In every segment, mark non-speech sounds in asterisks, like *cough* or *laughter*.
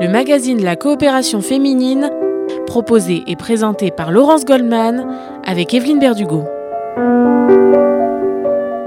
le magazine la coopération féminine, proposé et présenté par Laurence Goldman avec Evelyne Berdugo.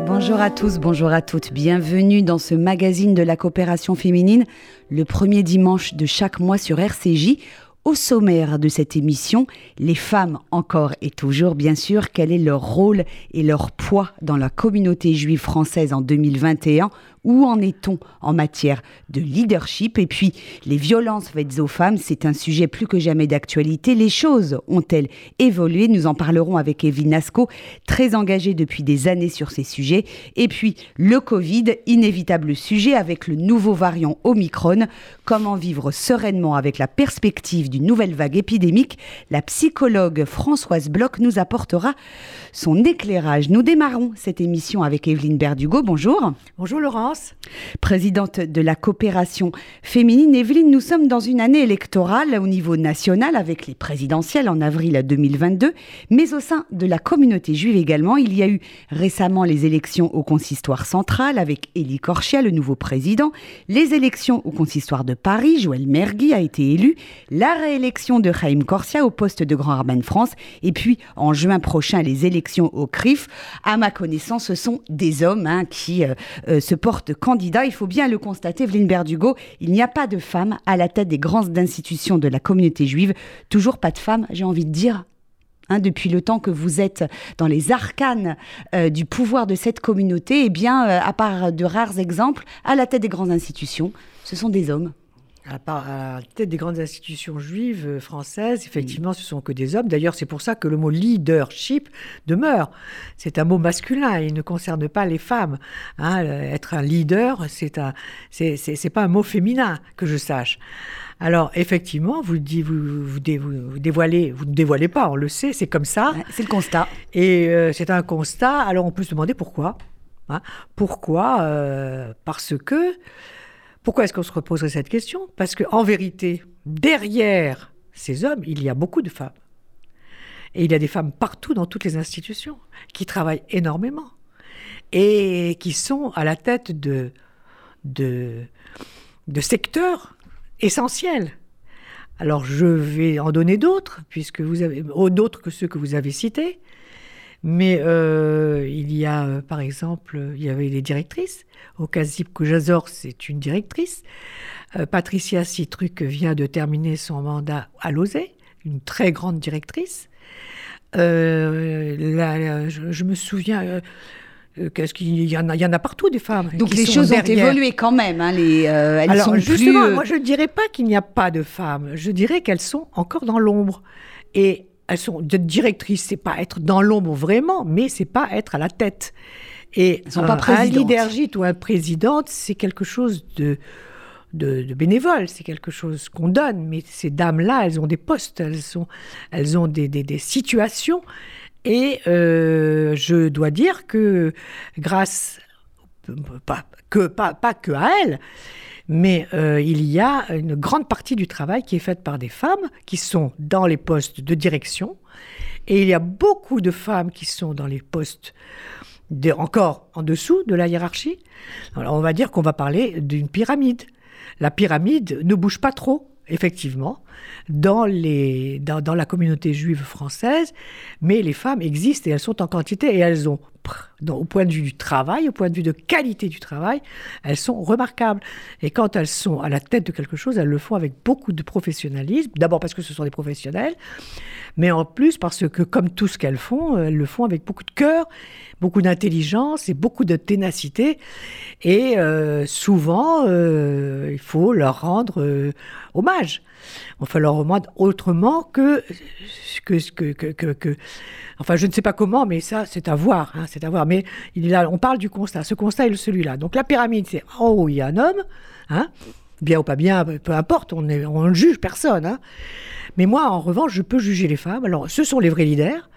Bonjour à tous, bonjour à toutes. Bienvenue dans ce magazine de la coopération féminine, le premier dimanche de chaque mois sur RCJ. Au sommaire de cette émission, les femmes encore et toujours, bien sûr, quel est leur rôle et leur poids dans la communauté juive française en 2021 où en est-on en matière de leadership? Et puis, les violences faites aux femmes, c'est un sujet plus que jamais d'actualité. Les choses ont-elles évolué? Nous en parlerons avec Evelyne Nasco, très engagée depuis des années sur ces sujets. Et puis, le Covid, inévitable sujet avec le nouveau variant Omicron. Comment vivre sereinement avec la perspective d'une nouvelle vague épidémique? La psychologue Françoise Bloch nous apportera son éclairage. Nous démarrons cette émission avec Evelyne Berdugo. Bonjour. Bonjour Présidente de la coopération féminine. Evelyne, nous sommes dans une année électorale au niveau national avec les présidentielles en avril 2022, mais au sein de la communauté juive également. Il y a eu récemment les élections au consistoire central avec Élie Korchia, le nouveau président, les élections au consistoire de Paris, Joël Mergui a été élu, la réélection de Chaim Korsia au poste de grand rabbin de France, et puis en juin prochain les élections au CRIF. À ma connaissance, ce sont des hommes hein, qui euh, euh, se portent candidats. Il faut bien le constater, Evelyne Berdugo, il n'y a pas de femmes à la tête des grandes institutions de la communauté juive. Toujours pas de femmes, j'ai envie de dire, Hein, depuis le temps que vous êtes dans les arcanes euh, du pouvoir de cette communauté, eh bien, à part de rares exemples, à la tête des grandes institutions, ce sont des hommes à la tête des grandes institutions juives euh, françaises, effectivement, ce sont que des hommes. D'ailleurs, c'est pour ça que le mot leadership demeure. C'est un mot masculin, il ne concerne pas les femmes. Hein. être un leader, c'est un, c'est pas un mot féminin que je sache. Alors, effectivement, vous, vous, vous, dévoilez, vous ne dévoilez pas, on le sait, c'est comme ça. C'est le constat. Et euh, c'est un constat. Alors, on peut se demander pourquoi. Hein. pourquoi euh, Parce que pourquoi est-ce qu'on se reposerait cette question? Parce qu'en vérité, derrière ces hommes, il y a beaucoup de femmes. Et il y a des femmes partout dans toutes les institutions qui travaillent énormément et qui sont à la tête de, secteurs essentiels. Alors je vais en donner d'autres, puisque vous avez d'autres que ceux que vous avez cités. Mais euh, il y a, euh, par exemple, il y avait les directrices. Au Kazip Koujazor, c'est une directrice. Euh, Patricia Citruc vient de terminer son mandat à Lozé, une très grande directrice. je, me souviens. Qu'est-ce qu'il y en a Il y en a partout des femmes. Donc les choses ont évolué quand même. Hein, les, elles Alors justement, moi je ne dirais pas qu'il n'y a pas de femmes. Je dirais qu'elles sont encore dans l'ombre. Et elles sont directrices, c'est pas être dans l'ombre vraiment, mais c'est pas être à la tête. Et sont pas un leadership ou un présidente, c'est quelque chose de, de, bénévole, c'est quelque chose qu'on donne. Mais ces dames-là, elles ont des postes, elles, sont, elles ont des, des, situations. Et euh, je dois dire que grâce, pas que, pas, pas que à elles, mais euh, il y a une grande partie du travail qui est faite par des femmes qui sont dans les postes de direction. Et il y a beaucoup de femmes qui sont dans les postes encore en dessous de la hiérarchie. Alors on va dire qu'on va parler d'une pyramide. La pyramide ne bouge pas trop, effectivement, dans, la communauté juive française, mais les femmes existent et elles sont en quantité et elles ont au point de vue du travail, au point de vue de qualité du travail, elles sont remarquables. Et quand elles sont à la tête de quelque chose, elles le font avec beaucoup de professionnalisme. D'abord parce que ce sont des professionnels, mais en plus parce que comme tout ce qu'elles font, elles le font avec beaucoup de cœur, beaucoup d'intelligence et beaucoup de ténacité. Et euh, souvent, euh, il faut leur rendre euh, hommage. On fait leur rendre autrement que que, que, que, que, Enfin, je ne sais pas comment, mais ça, c'est à voir. Hein, c'est à voir. Mais on parle du constat. Ce constat est celui-là. Donc la pyramide, c'est en haut, il y a un homme. Hein, bien ou pas bien, peu importe, on ne juge personne. Hein. Mais moi, en revanche, je peux juger les femmes. Alors, ce sont les vrais leaders.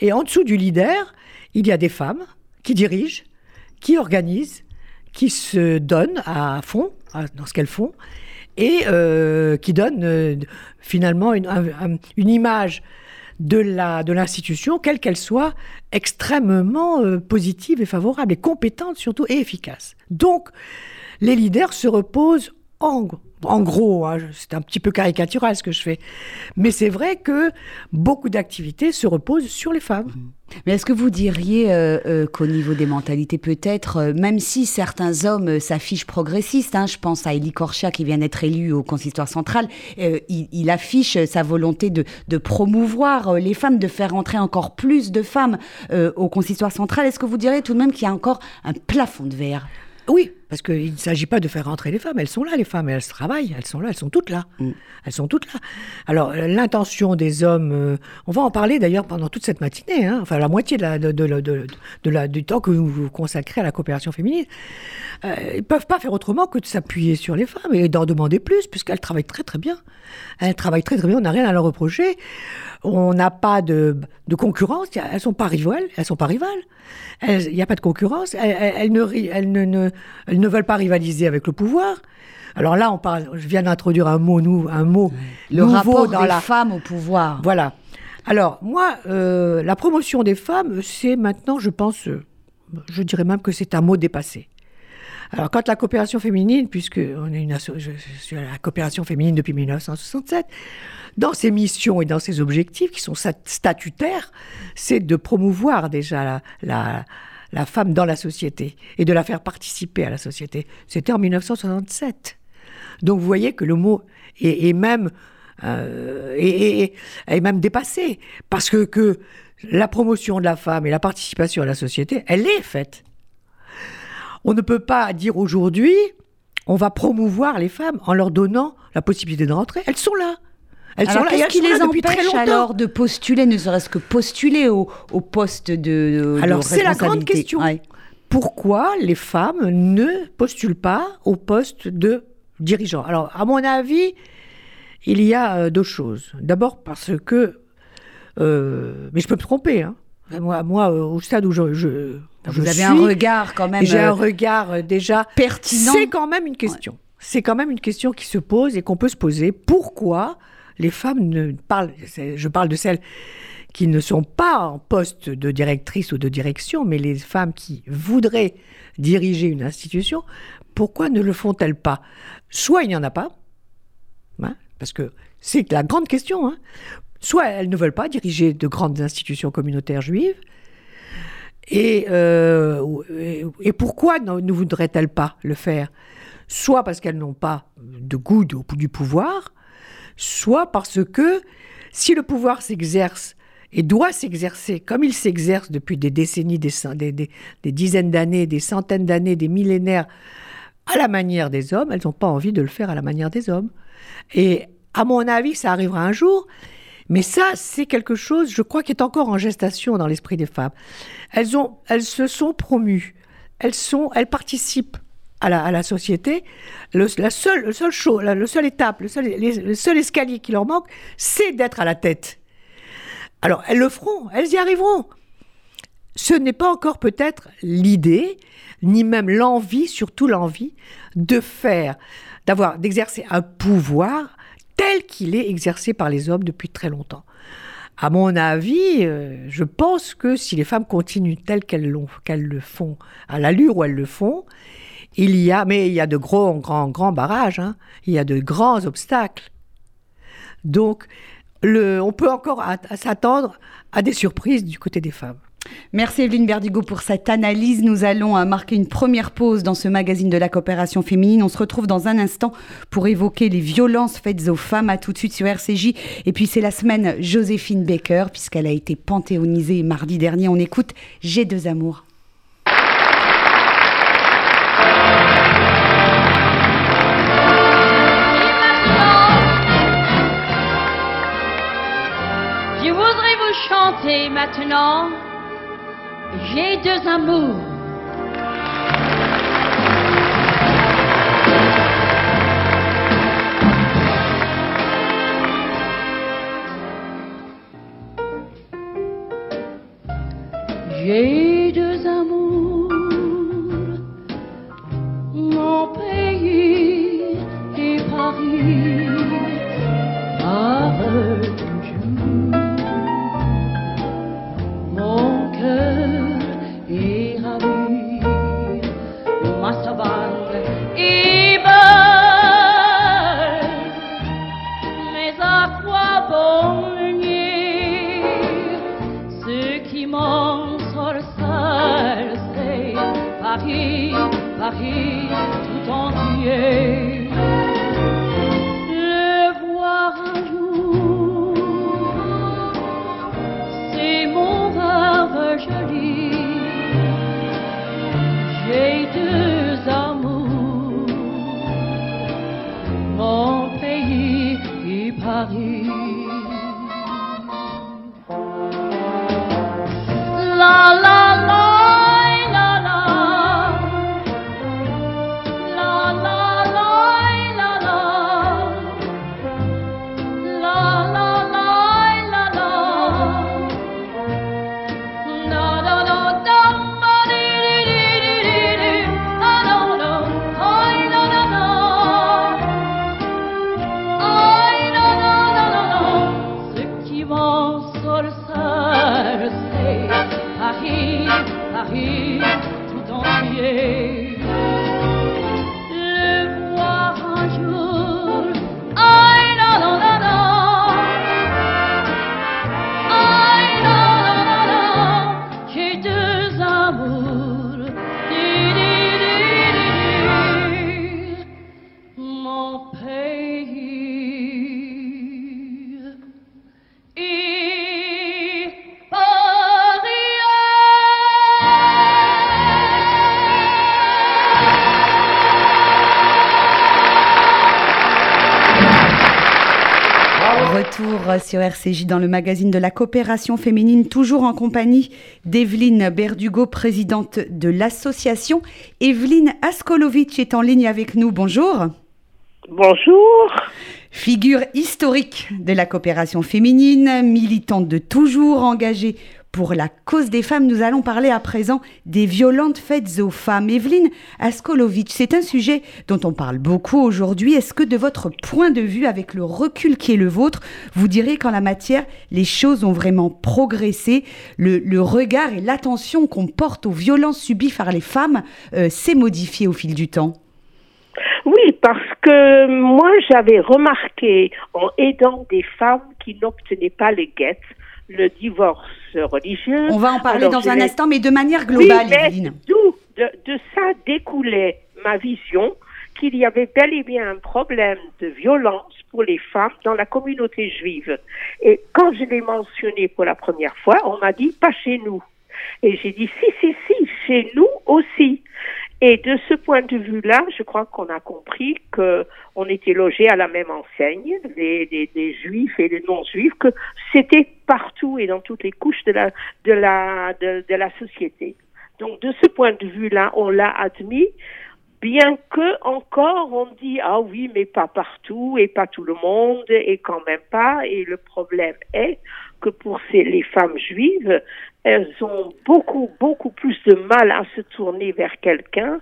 Et en dessous du leader, il y a des femmes qui dirigent, qui organisent, qui se donnent à fond dans ce qu'elles font et euh, qui donnent euh, finalement une image de la de l'institution, quelle qu'elle soit, extrêmement euh, positive et favorable, et compétente surtout, et efficace. Donc, les leaders se reposent en En gros, hein, c'est un petit peu caricatural ce que je fais. Mais c'est vrai que beaucoup d'activités se reposent sur les femmes. Mmh. Mais est-ce que vous diriez euh, euh, qu'au niveau des mentalités, peut-être, euh, même si certains hommes s'affichent progressistes, hein, je pense à Elie Korcha qui vient d'être élu au consistoire central, il, affiche sa volonté de, de, promouvoir les femmes, de faire entrer encore plus de femmes au consistoire central. Est-ce que vous diriez tout de même qu'il y a encore un plafond de verre? Oui, parce qu'il ne s'agit pas de faire rentrer les femmes. Elles sont là, les femmes, elles travaillent, elles sont là, elles sont toutes là. Mm. Elles sont toutes là. Alors, euh, l'intention des hommes, euh, on va en parler d'ailleurs pendant toute cette matinée, hein, enfin la moitié de la, de, de, la, du temps que vous consacrez à la coopération féminine. Euh, ils ne peuvent pas faire autrement que de s'appuyer sur les femmes et d'en demander plus, puisqu'elles travaillent très très bien. Elles travaillent très très bien, on n'a rien à leur reprocher on n'a pas de, concurrence, elles sont pas rivales, elles sont pas rivales. Il n'y a pas de concurrence, elles, ne, veulent pas rivaliser avec le pouvoir. Alors là, on parle, je viens d'introduire un mot, nous, un mot le rapport dans des la femme au pouvoir. Voilà. Alors moi, euh, la promotion des femmes, c'est maintenant, je pense, euh, je dirais même que c'est un mot dépassé. Alors, quand la coopération féminine, puisque on est une je suis à la coopération féminine depuis 1967, dans ses missions et dans ses objectifs, qui sont statutaires, c'est de promouvoir déjà la, la, femme dans la société et de la faire participer à la société. C'était en 1967. Donc, vous voyez que le mot est, même euh, est, même dépassé parce que, que la promotion de la femme et la participation à la société, elle est faite. On ne peut pas dire aujourd'hui, on va promouvoir les femmes en leur donnant la possibilité de rentrer. Elles sont là. Elles sont là. Qu'est-ce qui les empêche alors de postuler, ne serait-ce que postuler au, poste de, Alors c'est la grande question. Pourquoi les femmes ne postulent pas au poste de dirigeant? Alors à mon avis, il y a euh, deux choses. D'abord parce que, euh, mais je peux me tromper. Hein. Moi, moi, euh, au stade où je, je vous avez un regard quand même. J'ai un regard déjà pertinent. C'est quand même une question. C'est quand même une question qui se pose et qu'on peut se poser. Pourquoi les femmes ne parlent Je parle de celles qui ne sont pas en poste de directrice ou de direction, mais les femmes qui voudraient diriger une institution, pourquoi ne le font-elles pas? Soit il n'y en a pas, hein, parce que c'est la grande question. Hein. Soit elles ne veulent pas diriger de grandes institutions communautaires juives, euh, et, et pourquoi ne, voudraient-elles pas le faire? Soit parce qu'elles n'ont pas de goût du pouvoir, soit parce que si le pouvoir s'exerce et doit s'exercer comme il s'exerce depuis des décennies, des, dizaines d'années, des centaines d'années, des millénaires, à la manière des hommes, elles n'ont pas envie de le faire à la manière des hommes. Et à mon avis, ça arrivera un jour. Mais ça, c'est quelque chose, je crois, qui est encore en gestation dans l'esprit des femmes. Elles, ont, elles se sont promues, elles, sont, elles participent à la, société. Le, la seule, le seul show, le étape, le seul, le seul escalier qui leur manque, c'est d'être à la tête. Alors, elles le feront, elles y arriveront. Ce n'est pas encore peut-être l'idée, ni même l'envie, surtout l'envie, de faire, d'avoir, d'exercer un pouvoir tel qu'il est exercé par les hommes depuis très longtemps. À mon avis, euh, je pense que si les femmes continuent telles qu'elles, qu'elles le font, à l'allure où elles le font, il y a, mais il y a de gros, grands, grands barrages, hein. il y a de grands obstacles. Donc, on peut encore s'attendre à des surprises du côté des femmes. Merci Evelyne Berdigo pour cette analyse. Nous allons euh, marquer une première pause dans ce magazine de la coopération féminine. On se retrouve dans un instant pour évoquer les violences faites aux femmes. À tout de suite sur RCJ. Et puis c'est la semaine Joséphine Baker puisqu'elle a été panthéonisée mardi dernier. On écoute J'ai deux amours. Maintenant j'ai deux amours. J'ai deux amours, Retour sur RCJ dans le magazine de la coopération féminine, toujours en compagnie d'Evelyne Berdugo, présidente de l'association. Evelyne Askolovitch est en ligne avec nous. Bonjour. Bonjour. Figure historique de la coopération féminine, militante de toujours engagée pour la cause des femmes, nous allons parler à présent des violentes faites aux femmes. Evelyne Askolovitch, c'est un sujet dont on parle beaucoup aujourd'hui. Est-ce que de votre point de vue, avec le recul qui est le vôtre, vous direz qu'en la matière, les choses ont vraiment progressé? Le, regard et l'attention qu'on porte aux violences subies par les femmes euh, s'est modifié au fil du temps? Oui, parce que moi j'avais remarqué en aidant des femmes qui n'obtenaient pas les guettes, le divorce religieux. On va en parler Alors, dans un instant, mais de manière Oui, globale, mais d'où de, de ça découlait ma vision qu'il y avait bel et bien un problème de violence pour les femmes dans la communauté juive. Et quand je l'ai mentionné pour la première fois, on m'a dit pas chez nous. Et j'ai dit si, si, si, chez nous aussi. Et de ce point de vue-là, je crois qu'on a compris que on était logés à la même enseigne, les, les, les juifs et les non-juifs, que c'était partout et dans toutes les couches de la, de la, de, de la société. Donc, de ce point de vue-là, on l'a admis, bien que encore on dit ah oui, mais pas partout et pas tout le monde et quand même pas. Et le problème est que pour ces, les femmes juives, elles ont beaucoup, beaucoup plus de mal à se tourner vers quelqu'un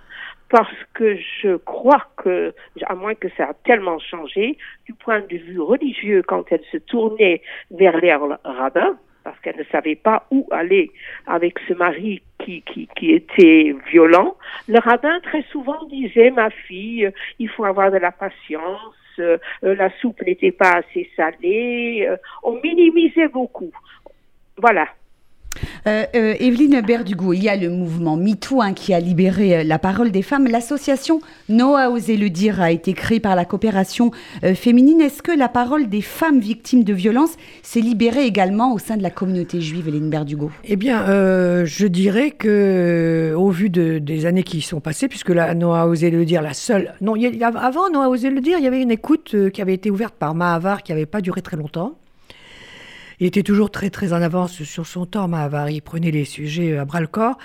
parce que je crois que, à moins que ça a tellement changé, du point de vue religieux, quand elles se tournaient vers les rabbins, parce qu'elles ne savaient pas où aller avec ce mari qui, qui, qui était violent, le rabbin très souvent disait, ma fille, il faut avoir de la patience, euh, la soupe n'était pas assez salée, euh, on minimisait beaucoup. Voilà. Euh, euh, Evelyne Berdugo, il y a le mouvement MeToo hein, qui a libéré euh, la parole des femmes. L'association Noah Osé le dire a été créée par la coopération euh, féminine. Est-ce que la parole des femmes victimes de violences s'est libérée également au sein de la communauté juive, Evelyne Berdugo? Eh bien, je dirais que, au vu de- des années qui sont passées, puisque là, Noah osé le dire, la seule. Non, il y avant Noah osé le dire, il y avait une écoute qui avait été ouverte par Mahavar qui n'avait pas duré très longtemps. Il était toujours très très en avance sur son temps, Mahavar. Il prenait les sujets à bras le corps,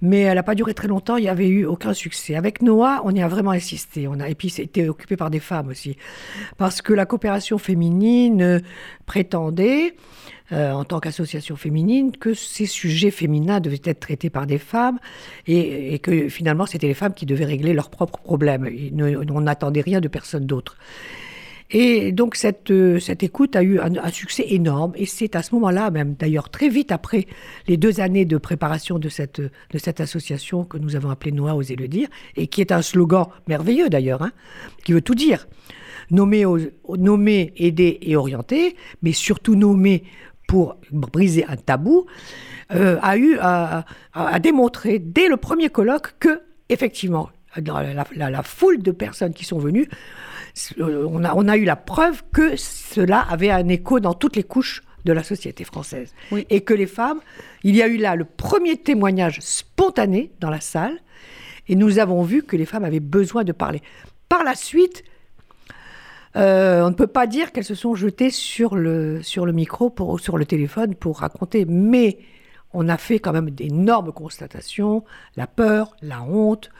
mais elle n'a pas duré très longtemps. Il n'y avait eu aucun succès. Avec Noah, on y a vraiment insisté. On a, et puis c'était occupé par des femmes aussi, parce que la coopération féminine euh, prétendait euh, en tant qu'association féminine, que ces sujets féminins devaient être traités par des femmes et, que finalement c'était les femmes qui devaient régler leurs propres problèmes. On n'attendait rien de personne d'autre. Et donc cette, euh, cette écoute a eu un, succès énorme et c'est à ce moment-là, même d'ailleurs très vite après les deux années de préparation de cette, de cette association que nous avons appelée Noah Oser le dire et qui est un slogan merveilleux d'ailleurs, hein, qui veut tout dire. Nommer, nommer, aider et orienter, mais surtout nommer pour briser un tabou, euh, a eu dès le premier colloque que, effectivement, dans la, la- foule de personnes qui sont venues, on a, on a eu la preuve que cela avait un écho dans toutes les couches de la société française. Oui. Et que les femmes, il y a eu là le premier témoignage spontané dans la salle, et nous avons vu que les femmes avaient besoin de parler. Par la suite, Euh, on ne peut pas dire qu'elles se sont jetées sur le, sur le micro, pour, sur le téléphone pour raconter, mais on a fait quand même d'énormes constatations, la peur, la honte,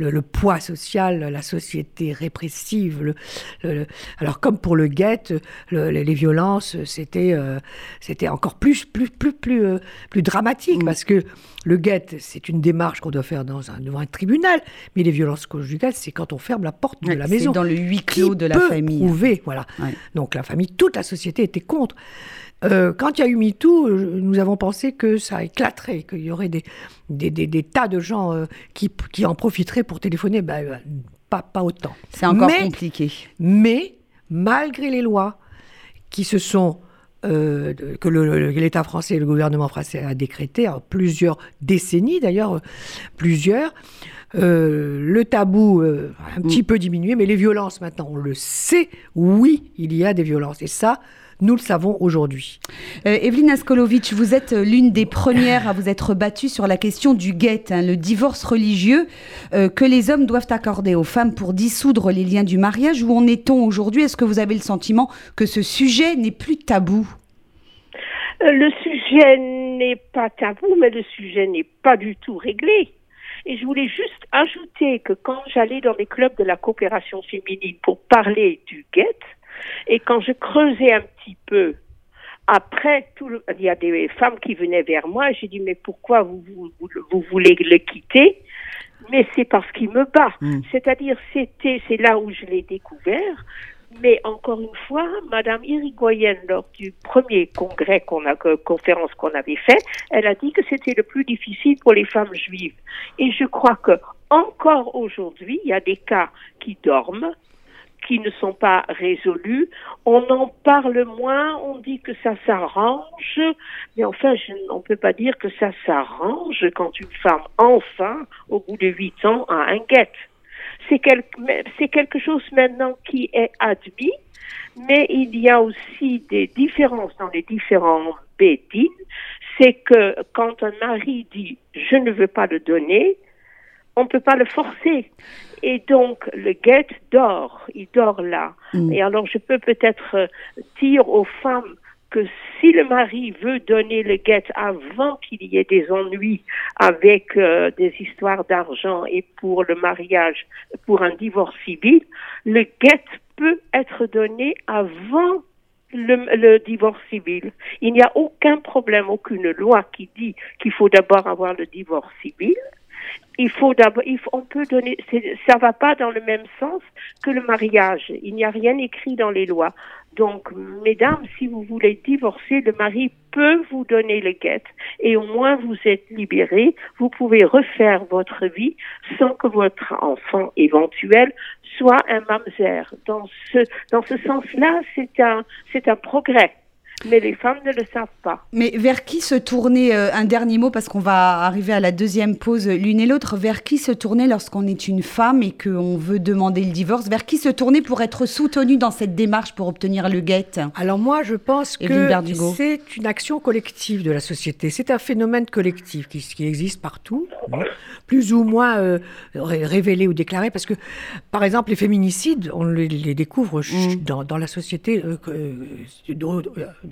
le, le poids social, la société répressive. le- le- le- alors comme pour le guet, le- les, les violences, c'était euh, c'était encore plus plus plus plus euh, plus dramatique Mm. parce que le guet, c'est une démarche qu'on doit faire dans un, devant un tribunal, mais les violences conjugales, c'est quand on ferme la porte de Ouais, la c'est maison. dans le huis Qui clos de la peut famille. prouver, voilà. Ouais. Donc la famille, toute la société était contre. Euh, quand il y a eu MeToo, euh, nous avons pensé que ça éclaterait, qu'il y aurait des, des, des- des tas de gens euh, qui, qui en profiteraient pour téléphoner. Ben, euh, pas, pas autant. C'est encore Mais- compliqué. Mais malgré les lois qui se sont euh, que l'État français et le gouvernement français a décrété en plusieurs décennies d'ailleurs, plusieurs, euh, le tabou euh, a un petit peu diminué, mais les violences maintenant, on le sait, oui, il y a des violences. Et ça, nous le savons aujourd'hui. Euh, Evelyne Askolovitch, vous êtes euh, l'une des premières à vous être battue sur la question du guet, hein, le divorce religieux euh, que les hommes doivent accorder aux femmes pour dissoudre les liens du mariage. Où en est-on aujourd'hui? Est-ce que vous avez le sentiment que ce sujet n'est plus tabou? Euh, Le sujet n'est pas tabou, mais le sujet n'est pas du tout réglé. Et je voulais juste ajouter que quand j'allais dans les clubs de la coopération féminine pour parler du guet, et quand je creusais un petit peu, après, tout le- il y a des femmes qui venaient vers moi, j'ai dit, mais pourquoi vous, vous, voulez le quitter? Mais c'est parce qu'il me bat. Mm. C'est-à-dire, c'était, c'est là où je l'ai découvert. Mais encore une fois, Madame Irigoyen, lors du premier congrès qu'on a, que- conférence qu'on avait fait, elle a dit que c'était le plus difficile pour les femmes juives. Et je crois que encore aujourd'hui, il y a des cas qui dorment, qui ne sont pas résolus. On en parle moins, on dit que ça s'arrange, mais enfin, on ne peut pas dire que ça s'arrange quand une femme, enfin, au bout de huit ans, a un guet. C'est quelque, c'est quelque chose maintenant qui est admis, mais il y a aussi des différences dans les différents bédines. C'est que quand un mari dit je ne veux pas le donner, on ne peut pas le forcer. Et donc, le guet dort, il dort là. Mm. Et alors, je peux peut-être euh, dire aux femmes que si le mari veut donner le guet avant qu'il y ait des ennuis avec euh, des histoires d'argent et pour le mariage, pour un divorce civil, le guet peut être donné avant le, le divorce civil. Il n'y a aucun problème, aucune loi qui dit qu'il faut d'abord avoir le divorce civil. Il faut d'abord, on peut donner, ça va pas dans le même sens que le mariage. Il n'y a rien écrit dans les lois. Donc, mesdames, si vous voulez divorcer, le mari peut vous donner le guet et au moins vous êtes libérés. Vous pouvez refaire votre vie sans que votre enfant éventuel soit un mamzer. Dans ce, dans ce sens-là, c'est un, c'est un progrès. Mais les femmes ne le savent pas. Mais vers qui se tourner, euh, un dernier mot, parce qu'on va arriver à la deuxième pause euh, l'une et l'autre, vers qui se tourner lorsqu'on est une femme et qu'on veut demander le divorce? Vers qui se tourner pour être soutenu dans cette démarche pour obtenir le guet? Alors moi, je pense que Berdugo. c'est une action collective de la société. C'est un phénomène collectif qui, qui existe partout, hein, plus ou moins euh, ré- révélé ou déclaré. Parce que, par exemple, les féminicides, on les, les découvre Mm. dans, dans la société euh, euh,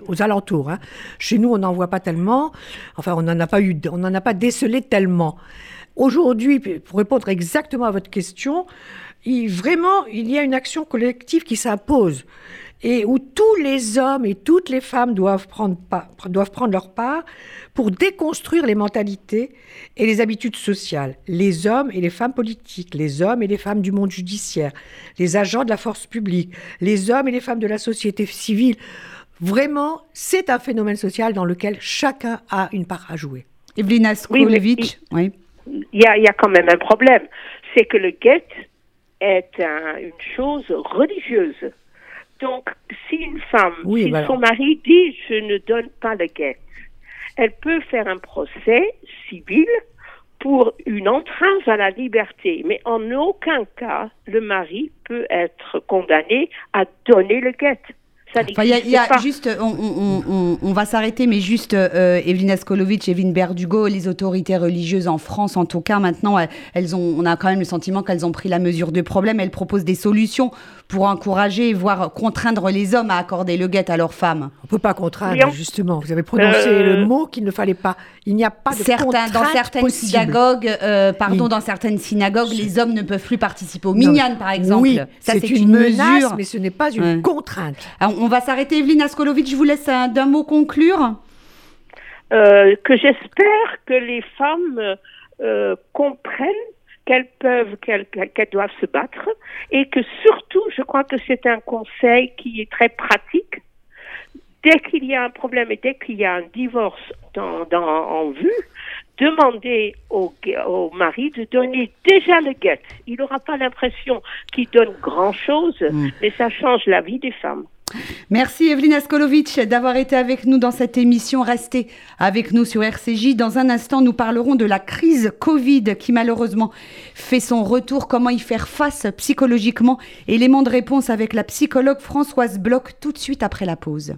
aux, alentours. hein. Chez nous, on n'en voit pas tellement. Enfin, on n'en a pas eu, on a pas décelé tellement. Aujourd'hui, pour répondre exactement à votre question, il, vraiment, il y a une action collective qui s'impose et où tous les hommes et toutes les femmes doivent prendre, doivent prendre leur part pour déconstruire les mentalités et les habitudes sociales. Les hommes et les femmes politiques, les hommes et les femmes du monde judiciaire, les agents de la force publique, les hommes et les femmes de la société civile. Vraiment, c'est un phénomène social dans lequel chacun a une part à jouer. Evelyne Askolovitch oui. il y a, il y a quand même un problème. C'est que le guet est un- une chose religieuse. Donc, si une femme, Oui, si voilà. son mari dit je ne donne pas le guet, elle peut faire un procès civil pour une entrave à la liberté. Mais en aucun cas, le mari peut être condamné à donner le guet. Ça Enfin, il y a, il y a n'existe pas. juste, on, on- on- on va s'arrêter, mais juste euh, Evelyne Askolovic, Evelyne Berdugo, les autorités religieuses en France, en tout cas, maintenant, elles, ont, on a quand même le sentiment qu'elles ont pris la mesure du problème. Elles proposent des solutions pour encourager, voire contraindre les hommes à accorder le guet à leurs femmes. On ne peut pas contraindre, Oui, justement. Vous avez prononcé Euh, le mot qu'il ne fallait pas. Il n'y a pas de Certains, dans contrainte certaines possible. synagogues, euh, pardon, Oui. dans certaines synagogues, les hommes ne peuvent plus participer au minyan, par exemple. Oui, Ça, c'est une, menace, mais ce n'est pas une Ouais. contrainte. Alors, on va s'arrêter, Evelyne Askolovic. Je vous laisse un- d'un mot conclure. Euh, que j'espère que les femmes euh, euh, comprennent qu'elles peuvent, qu'elles qu'elles doivent se battre, et que surtout, je crois que c'est un conseil qui est très pratique. Dès qu'il y a un problème et dès qu'il y a un divorce dans, dans, en vue, demandez au mari de donner déjà le guet. Il n'aura pas l'impression qu'il donne grand-chose, Mm. mais ça change la vie des femmes. Merci Evelyne Askolovic d'avoir été avec nous dans cette émission. Restez avec nous sur RCJ. Dans un instant, nous parlerons de la crise Covid qui malheureusement fait son retour. Comment y faire face psychologiquement? Élément de réponse avec la psychologue Françoise Bloch tout de suite après la pause.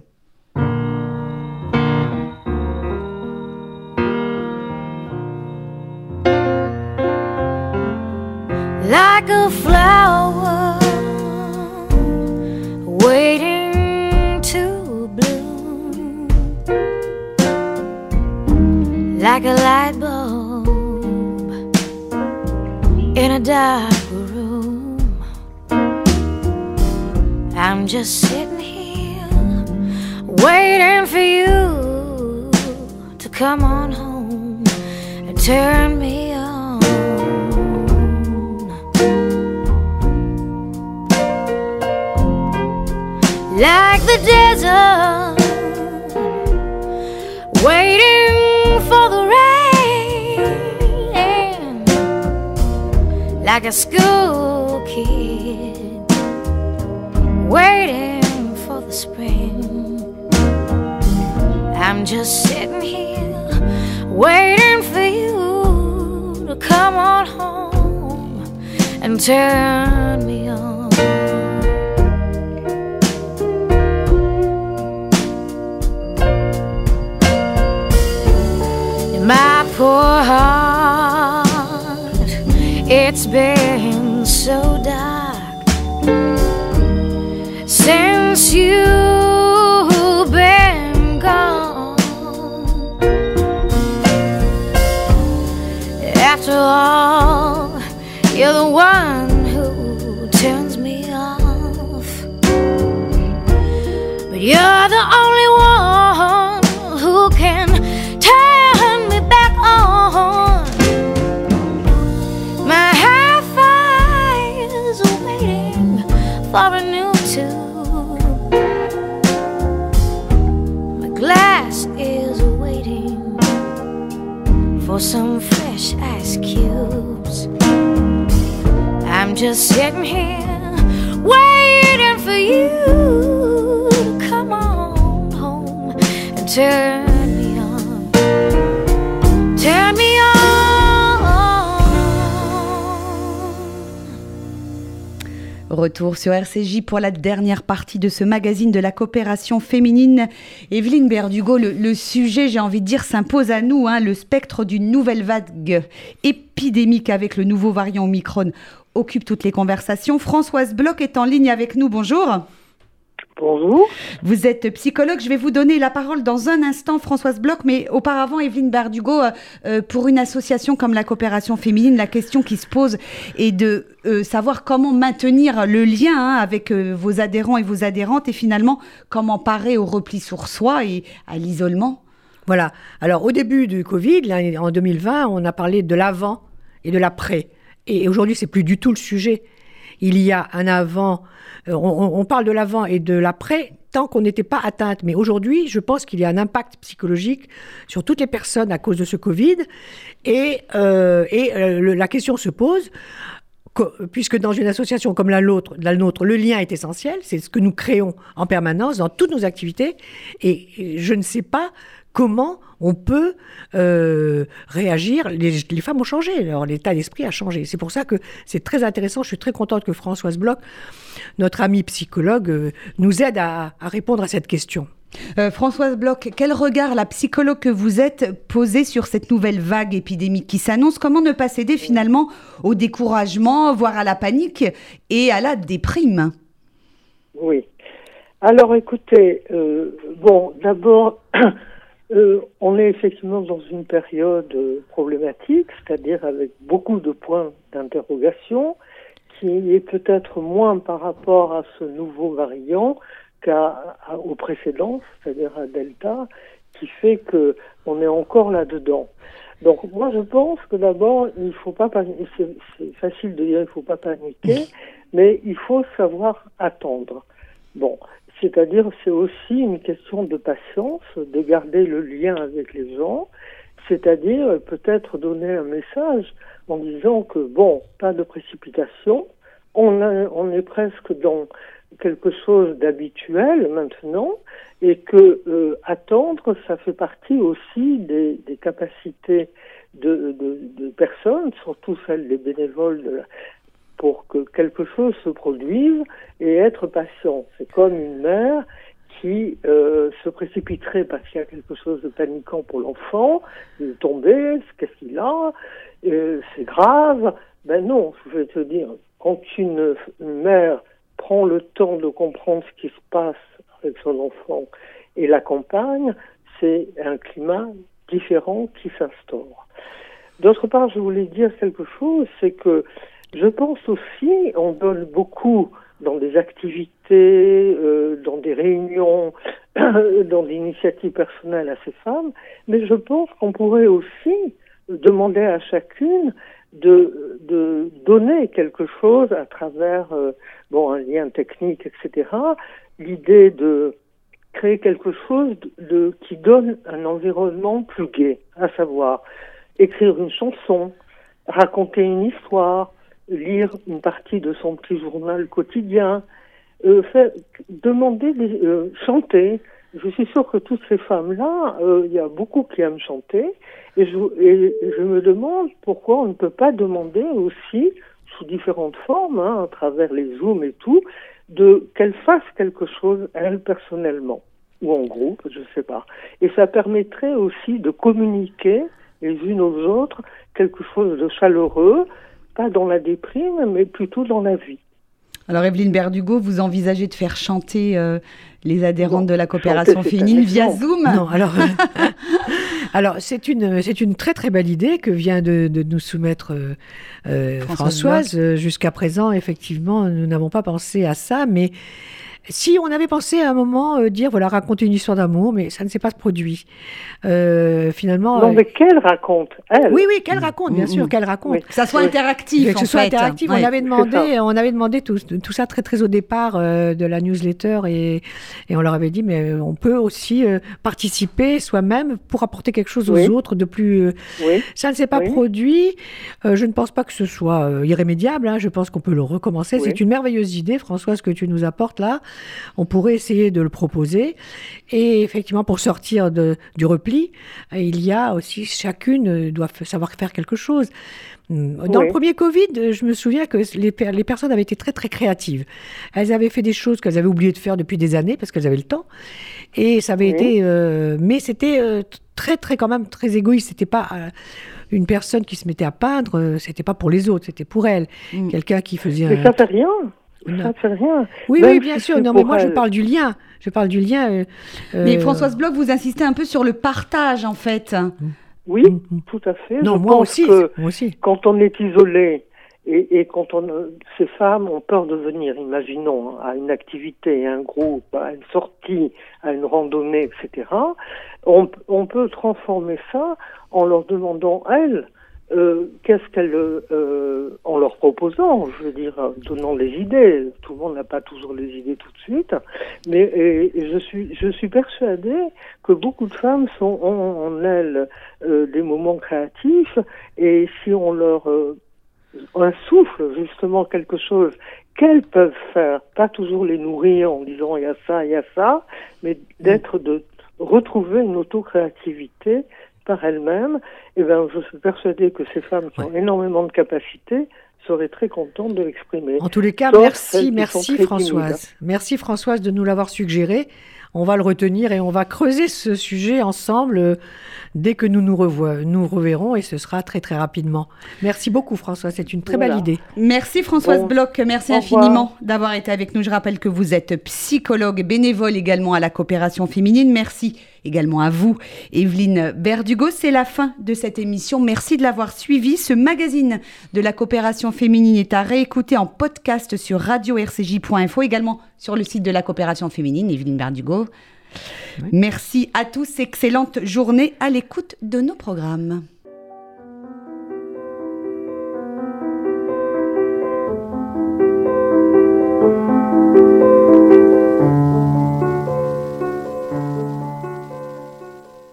Like a light bulb in a dark room. I'm just sitting here waiting for you to come on home and turn me on. like the desert, waiting for the like a school kid, waiting for the spring. I'm just sitting here, waiting for you to come on home and turn me on. my poor heart. Been so Retour sur RCJ pour la dernière partie de ce magazine de la coopération féminine. Evelyne Berdugo, le, le sujet, j'ai envie de dire, s'impose à nous. hein, le spectre d'une nouvelle vague épidémique avec le nouveau variant Omicron occupe toutes les conversations. Françoise Bloch est en ligne avec nous. Bonjour. Bonjour. Vous êtes psychologue. Je vais vous donner la parole dans un instant, Françoise Bloch. Mais auparavant, Evelyne Berdugo, euh, euh, pour une association comme la coopération féminine, la question qui se pose est de euh, savoir comment maintenir le lien hein, avec euh, vos adhérents et vos adhérentes et finalement comment parer au repli sur soi et à l'isolement. Voilà. Alors, au début du Covid, là, en 2020, on a parlé de l'avant et de l'après. Et aujourd'hui, c'est plus du tout le sujet. Il y a un avant, euh, on, parle de l'avant et de l'après tant qu'on n'était pas atteinte. Mais aujourd'hui, je pense qu'il y a un impact psychologique sur toutes les personnes à cause de ce Covid. Et, euh, et euh, la question se pose, puisque dans une association comme la nôtre, la nôtre, le lien est essentiel, c'est ce que nous créons en permanence dans toutes nos activités, et je ne sais pas comment on peut euh, réagir. Les, les femmes ont changé, leur l'état d'esprit a changé. C'est pour ça que c'est très intéressant. Je suis très contente que Françoise Bloch, notre amie psychologue, euh, nous aide à, à répondre à cette question. Euh, Françoise Bloch, quel regard la psychologue que vous êtes posez sur cette nouvelle vague épidémique qui s'annonce? Comment ne pas céder finalement au découragement, voire à la panique et à la déprime? Oui. Alors écoutez, euh, bon, d'abord, *clears throat* euh, on est effectivement dans une période euh, problématique, c'est-à-dire avec beaucoup de points d'interrogation, qui est peut-être moins par rapport à ce nouveau variant qu'à à- au précédent, c'est-à-dire à Delta, qui fait que on est encore là-dedans. Donc moi je pense que d'abord il faut pas paniquer. C'est c'est facile de dire il faut pas paniquer, mais il faut savoir attendre. Bon, c'est-à-dire c'est aussi une question de patience, de garder le lien avec les gens, c'est-à-dire peut-être donner un message en disant que bon, pas de précipitation, on, est presque dans quelque chose d'habituel maintenant et que euh, attendre, ça fait partie aussi des, capacités de, de, de personnes, surtout celles des bénévoles, de la- pour que quelque chose se produise et être patient. C'est comme une mère qui euh, se précipiterait parce qu'il y a quelque chose de paniquant pour l'enfant, il est tombé, qu'est-ce qu'il a, c'est grave. Ben non, je vais te dire, quand une, une mère prend le temps de comprendre ce qui se passe avec son enfant et l'accompagne, c'est un climat différent qui s'instaure. D'autre part, je voulais dire quelque chose, c'est que je pense aussi, on donne beaucoup dans des activités, euh, dans des réunions, *coughs* dans des initiatives personnelles à ces femmes, mais je pense qu'on pourrait aussi demander à chacune de, de donner quelque chose à travers euh, bon un lien technique, etc. L'idée de créer quelque chose de, qui donne un environnement plus gai, à savoir écrire une chanson, raconter une histoire, lire une partie de son petit journal quotidien, euh, demander, euh, chanter. Je suis sûre que toutes ces femmes-là, euh, il y a beaucoup qui aiment chanter, et je, et je me demande pourquoi on ne peut pas demander aussi, sous différentes formes, hein, à travers les Zooms et tout, de qu'elles fassent quelque chose elles personnellement ou en groupe, je ne sais pas. Et ça permettrait aussi de communiquer les unes aux autres quelque chose de chaleureux, pas dans la déprime, mais plutôt dans la vie. Alors Evelyne Berdugo, vous envisagez de faire chanter euh, les adhérentes de la coopération féminine via. Zoom Non, alors, *laughs* alors c'est une c'est une très très belle idée que vient de, de nous soumettre euh, euh, Françoise Françoise. Euh, Jusqu'à présent, effectivement, nous n'avons pas pensé à ça, mais si on avait pensé à un moment euh, dire voilà raconter une histoire d'amour, mais ça ne s'est pas produit. Euh, finalement. Non, euh, mais qu'elle raconte, elle. oui, oui, qu'elle raconte, bien Mm, sûr, mm. qu'elle raconte. Oui. Que ça soit Oui. interactif, que en ce soit fait. interactif. On avait demandé, on avait demandé tout, tout ça très très au départ euh, de la newsletter et, et on leur avait dit mais on peut aussi euh, participer soi-même pour apporter quelque chose aux Oui. autres de plus. euh, Oui. ça ne s'est pas Oui. produit. Euh, je ne pense pas que ce soit euh, irrémédiable. hein. Je pense qu'on peut le recommencer. Oui. C'est une merveilleuse idée, Françoise, que tu nous apportes là. On pourrait essayer de le proposer. Et effectivement, pour sortir de, du repli, euh, il y a aussi chacune euh, doit savoir faire quelque chose. Hum, Dans Oui. le premier Covid, euh, je me souviens que les, per- les personnes avaient été très très créatives. Elles avaient fait des choses qu'elles avaient oublié de faire depuis des années parce qu'elles avaient le temps. Et ça avait Oui. été, euh, mais c'était euh, très très quand même très égoïste. C'était pas euh, une personne qui se mettait à peindre, c'était pas pour les autres, c'était pour elle. Mm. Quelqu'un qui faisait Mais ça fait rien. Non. Ça fait rien. Oui, même oui, bien si sûr. Non, mais moi, je elle. parle du lien. Je parle du lien. euh, Mais euh, Françoise Bloch, vous insistez un peu sur le partage, en fait. Oui, Mm, mm. tout à fait. Non, Je moi pense aussi. que Moi aussi. quand on est isolé et, et quand on, euh, ces femmes ont peur de venir, imaginons, hein, à une activité, à un groupe, à une sortie, à une randonnée, etc., on, on peut transformer ça en leur demandant, elles, euh, qu'est-ce qu'elles, euh, en leur proposant, je veux dire, donnant les idées. Tout le monde n'a pas toujours les idées tout de suite, mais et- je suis, je suis persuadée que beaucoup de femmes sont ont en elles euh, des moments créatifs, et si on leur euh, insuffle justement quelque chose qu'elles peuvent faire, pas toujours les nourrir en disant il y a ça, il y a ça, mais d'être de retrouver une autocréativité par elles-mêmes. Et ben, je suis persuadée que ces femmes qui ont énormément de capacités seraient très contentes de l'exprimer. En tous les cas, Sauf merci, merci Françoise. Merci Françoise de nous l'avoir suggéré. On va le retenir et on va creuser ce sujet ensemble euh, dès que nous nous, revois, nous reverrons et ce sera très très rapidement. Merci beaucoup Françoise, c'est une très Voilà. belle idée. Merci Françoise Bon, Bloch, merci infiniment d'avoir été avec nous. Je rappelle que vous êtes psychologue bénévole également à la coopération féminine. Merci également à vous, Evelyne Berdugo. C'est la fin de cette émission. Merci de l'avoir suivi. Ce magazine de la coopération féminine est à réécouter en podcast sur radio-rcj.info, également sur le site de la coopération féminine, Evelyne Berdugo. Merci à tous. Excellente journée à l'écoute de nos programmes.